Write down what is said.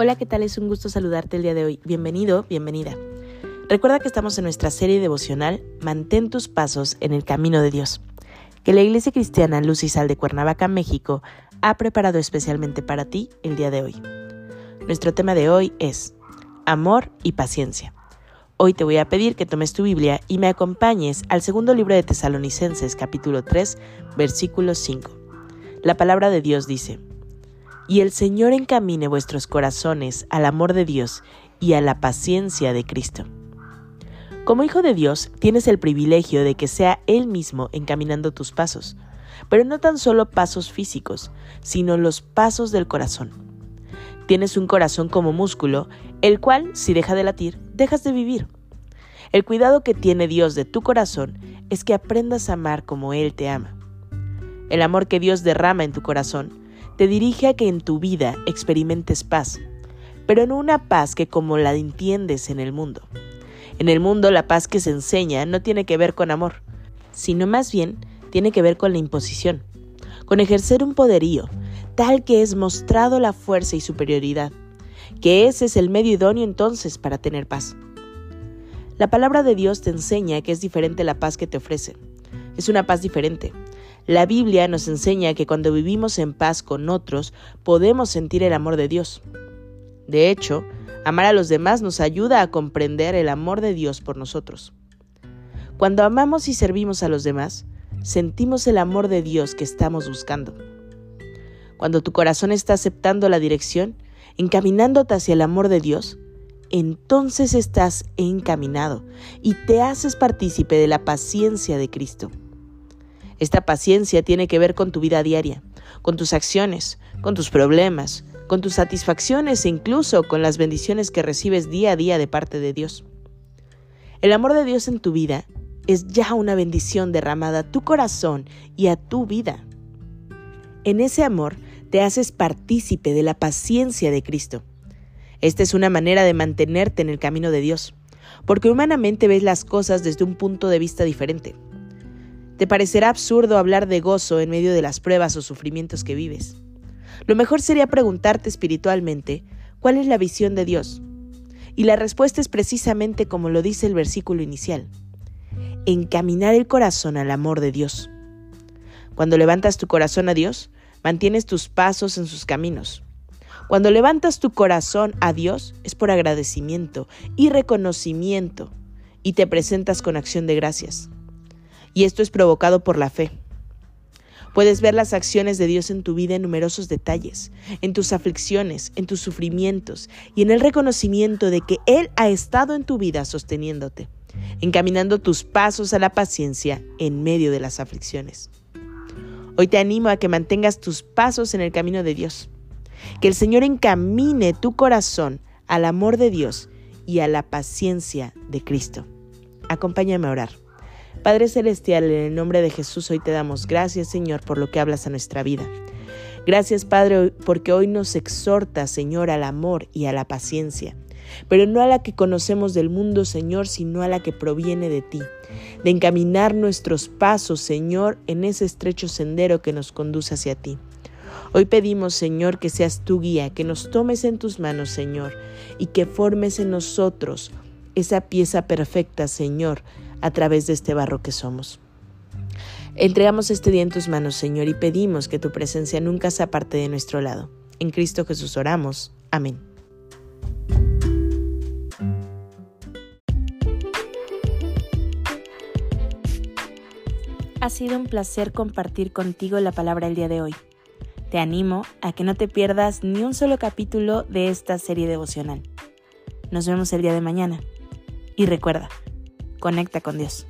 Hola, ¿qué tal? Es un gusto saludarte el día de hoy. Bienvenido, bienvenida. Recuerda que estamos en nuestra serie devocional Mantén tus pasos en el camino de Dios, que la Iglesia Cristiana Luz y Sal de Cuernavaca, México, ha preparado especialmente para ti el día de hoy. Nuestro tema de hoy es Amor y Paciencia. Hoy te voy a pedir que tomes tu Biblia y me acompañes al segundo libro de Tesalonicenses, capítulo 3, versículo 5. La palabra de Dios dice, y el Señor encamine vuestros corazones al amor de Dios y a la paciencia de Cristo. Como hijo de Dios, tienes el privilegio de que sea Él mismo encaminando tus pasos, pero no tan solo pasos físicos, sino los pasos del corazón. Tienes un corazón como músculo, el cual, si deja de latir, dejas de vivir. El cuidado que tiene Dios de tu corazón es que aprendas a amar como Él te ama. El amor que Dios derrama en tu corazón te dirige a que en tu vida experimentes paz, pero no una paz que como la entiendes en el mundo. En el mundo la paz que se enseña no tiene que ver con amor, sino más bien tiene que ver con la imposición, con ejercer un poderío, tal que es mostrado la fuerza y superioridad, que ese es el medio idóneo entonces para tener paz. La palabra de Dios te enseña que es diferente la paz que te ofrece. Es una paz diferente, la Biblia nos enseña que cuando vivimos en paz con otros podemos sentir el amor de Dios. De hecho, amar a los demás nos ayuda a comprender el amor de Dios por nosotros. Cuando amamos y servimos a los demás, sentimos el amor de Dios que estamos buscando. Cuando tu corazón está aceptando la dirección, encaminándote hacia el amor de Dios, entonces estás encaminado y te haces partícipe de la paciencia de Cristo. Esta paciencia tiene que ver con tu vida diaria, con tus acciones, con tus problemas, con tus satisfacciones e incluso con las bendiciones que recibes día a día de parte de Dios. El amor de Dios en tu vida es ya una bendición derramada a tu corazón y a tu vida. En ese amor te haces partícipe de la paciencia de Cristo. Esta es una manera de mantenerte en el camino de Dios, porque humanamente ves las cosas desde un punto de vista diferente. Te parecerá absurdo hablar de gozo en medio de las pruebas o sufrimientos que vives. Lo mejor sería preguntarte espiritualmente cuál es la visión de Dios. Y la respuesta es precisamente como lo dice el versículo inicial. Encaminar el corazón al amor de Dios. Cuando levantas tu corazón a Dios, mantienes tus pasos en sus caminos. Cuando levantas tu corazón a Dios es por agradecimiento y reconocimiento y te presentas con acción de gracias y esto es provocado por la fe. Puedes ver las acciones de Dios en tu vida en numerosos detalles, en tus aflicciones, en tus sufrimientos y en el reconocimiento de que Él ha estado en tu vida sosteniéndote, encaminando tus pasos a la paciencia en medio de las aflicciones. Hoy te animo a que mantengas tus pasos en el camino de Dios, que el Señor encamine tu corazón al amor de Dios y a la paciencia de Cristo. Acompáñame a orar. Padre Celestial, en el nombre de Jesús hoy te damos gracias, Señor, por lo que hablas a nuestra vida. Gracias, Padre, porque hoy nos exhorta, Señor, al amor y a la paciencia, pero no a la que conocemos del mundo, Señor, sino a la que proviene de ti, de encaminar nuestros pasos, Señor, en ese estrecho sendero que nos conduce hacia ti. Hoy pedimos, Señor, que seas tu guía, que nos tomes en tus manos, Señor, y que formes en nosotros esa pieza perfecta, Señor, a través de este barro que somos. Entregamos este día en tus manos, Señor, y pedimos que tu presencia nunca se aparte de nuestro lado. En Cristo Jesús oramos. Amén. Ha sido un placer compartir contigo la palabra el día de hoy. Te animo a que no te pierdas ni un solo capítulo de esta serie devocional. Nos vemos el día de mañana. Y recuerda, Conecta con Dios.